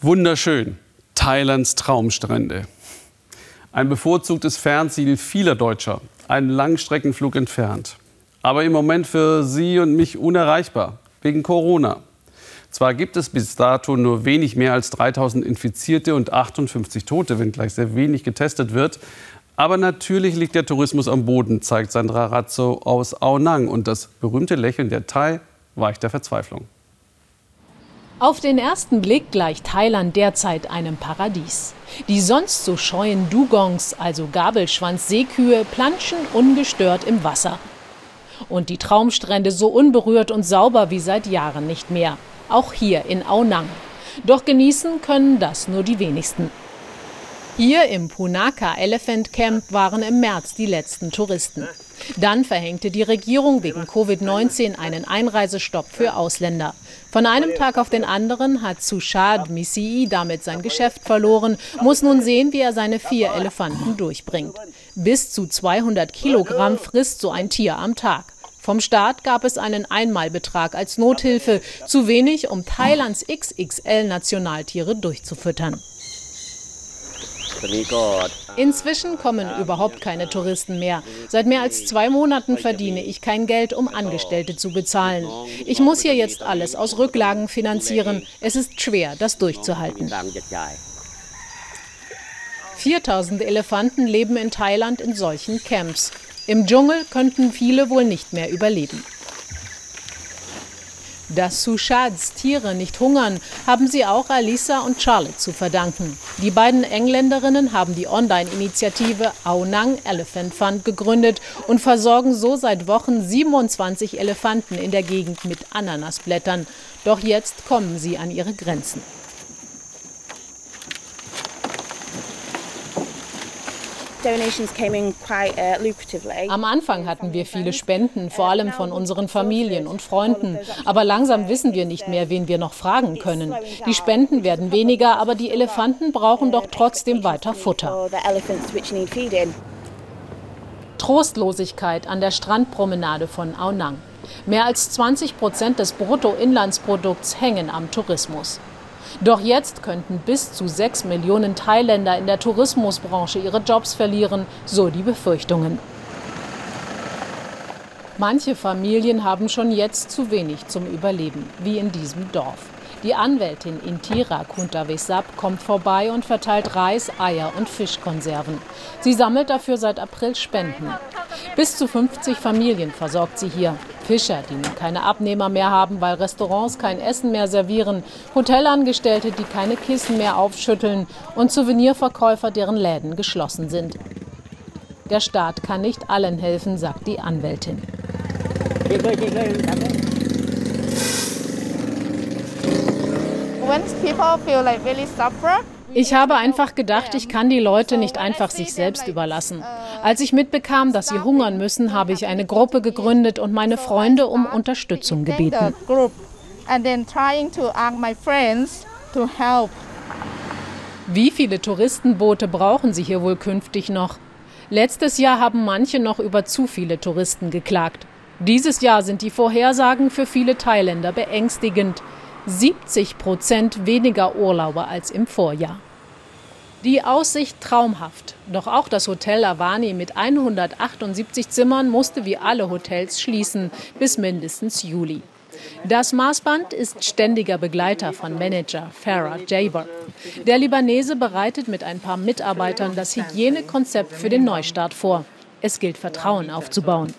Wunderschön. Thailands Traumstrände. Ein bevorzugtes Fernziel vieler Deutscher. Ein Langstreckenflug entfernt. Aber im Moment für Sie und mich unerreichbar. Wegen Corona. Zwar gibt es bis dato nur wenig mehr als 3000 Infizierte und 58 Tote, wenngleich sehr wenig getestet wird. Aber natürlich liegt der Tourismus am Boden, zeigt Sandra Razzo aus Aonang. Und das berühmte Lächeln der Thai weicht der Verzweiflung. Auf den ersten Blick gleicht Thailand derzeit einem Paradies. Die sonst so scheuen Dugongs, also Gabelschwanz-Seekühe, planschen ungestört im Wasser. Und die Traumstrände so unberührt und sauber wie seit Jahren nicht mehr. Auch hier in Aonang. Doch genießen können das nur die wenigsten. Hier im Punaka Elephant Camp waren im März die letzten Touristen. Dann verhängte die Regierung wegen Covid-19 einen Einreisestopp für Ausländer. Von einem Tag auf den anderen hat Sushad Misii damit sein Geschäft verloren, muss nun sehen, wie er seine vier Elefanten durchbringt. Bis zu 200 Kilogramm frisst so ein Tier am Tag. Vom Staat gab es einen Einmalbetrag als Nothilfe, zu wenig, um Thailands XXL-Nationaltiere durchzufüttern. Inzwischen kommen überhaupt keine Touristen mehr. Seit mehr als zwei Monaten verdiene ich kein Geld, um Angestellte zu bezahlen. Ich muss hier jetzt alles aus Rücklagen finanzieren. Es ist schwer, das durchzuhalten. 4000 Elefanten leben in Thailand in solchen Camps. Im Dschungel könnten viele wohl nicht mehr überleben. Dass Sushads Tiere nicht hungern, haben sie auch Alisa und Charlotte zu verdanken. Die beiden Engländerinnen haben die Online-Initiative Aonang Elephant Fund gegründet und versorgen so seit Wochen 27 Elefanten in der Gegend mit Ananasblättern. Doch jetzt kommen sie an ihre Grenzen. Am Anfang hatten wir viele Spenden, vor allem von unseren Familien und Freunden. Aber langsam wissen wir nicht mehr, wen wir noch fragen können. Die Spenden werden weniger, aber die Elefanten brauchen doch trotzdem weiter Futter. Trostlosigkeit an der Strandpromenade von Aonang. Mehr als 20 Prozent des Bruttoinlandsprodukts hängen am Tourismus. Doch jetzt könnten bis zu sechs Millionen Thailänder in der Tourismusbranche ihre Jobs verlieren, so die Befürchtungen. Manche Familien haben schon jetzt zu wenig zum Überleben, wie in diesem Dorf. Die Anwältin Intira Kuntavesap kommt vorbei und verteilt Reis, Eier und Fischkonserven. Sie sammelt dafür seit April Spenden. Bis zu 50 Familien versorgt sie hier. Fischer, die nun keine Abnehmer mehr haben, weil Restaurants kein Essen mehr servieren, Hotelangestellte, die keine Kissen mehr aufschütteln und Souvenirverkäufer, deren Läden geschlossen sind. Der Staat kann nicht allen helfen, sagt die Anwältin. Ich habe einfach gedacht, ich kann die Leute nicht einfach sich selbst überlassen. Als ich mitbekam, dass sie hungern müssen, habe ich eine Gruppe gegründet und meine Freunde um Unterstützung gebeten. Wie viele Touristenboote brauchen Sie hier wohl künftig noch? Letztes Jahr haben manche noch über zu viele Touristen geklagt. Dieses Jahr sind die Vorhersagen für viele Thailänder beängstigend. 70 Prozent weniger Urlauber als im Vorjahr. Die Aussicht traumhaft. Doch auch das Hotel Avani mit 178 Zimmern musste wie alle Hotels schließen bis mindestens Juli. Das Maßband ist ständiger Begleiter von Manager Farah Jaber. Der Libanese bereitet mit ein paar Mitarbeitern das Hygienekonzept für den Neustart vor. Es gilt Vertrauen aufzubauen.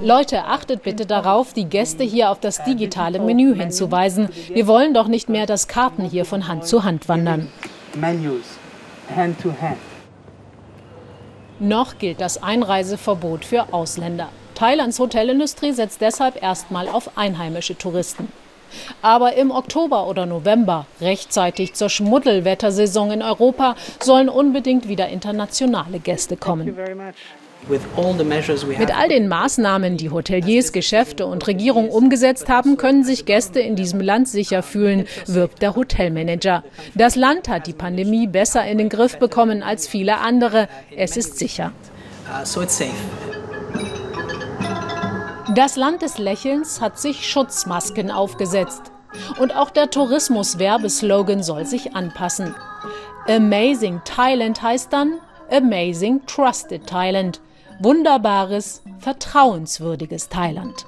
Leute, achtet bitte darauf, die Gäste hier auf das digitale Menü hinzuweisen. Wir wollen doch nicht mehr, dass Karten hier von Hand zu Hand wandern. Noch gilt das Einreiseverbot für Ausländer. Thailands Hotelindustrie setzt deshalb erstmal auf einheimische Touristen. Aber im Oktober oder November, rechtzeitig zur Schmuddelwettersaison in Europa, sollen unbedingt wieder internationale Gäste kommen. Mit all den Maßnahmen, die Hoteliers, Geschäfte und Regierung umgesetzt haben, können sich Gäste in diesem Land sicher fühlen, wirbt der Hotelmanager. Das Land hat die Pandemie besser in den Griff bekommen als viele andere. Es ist sicher. Das Land des Lächelns hat sich Schutzmasken aufgesetzt. Und auch der Tourismus-Werbeslogan soll sich anpassen. Amazing Thailand heißt dann Amazing Trusted Thailand. Wunderbares, vertrauenswürdiges Thailand.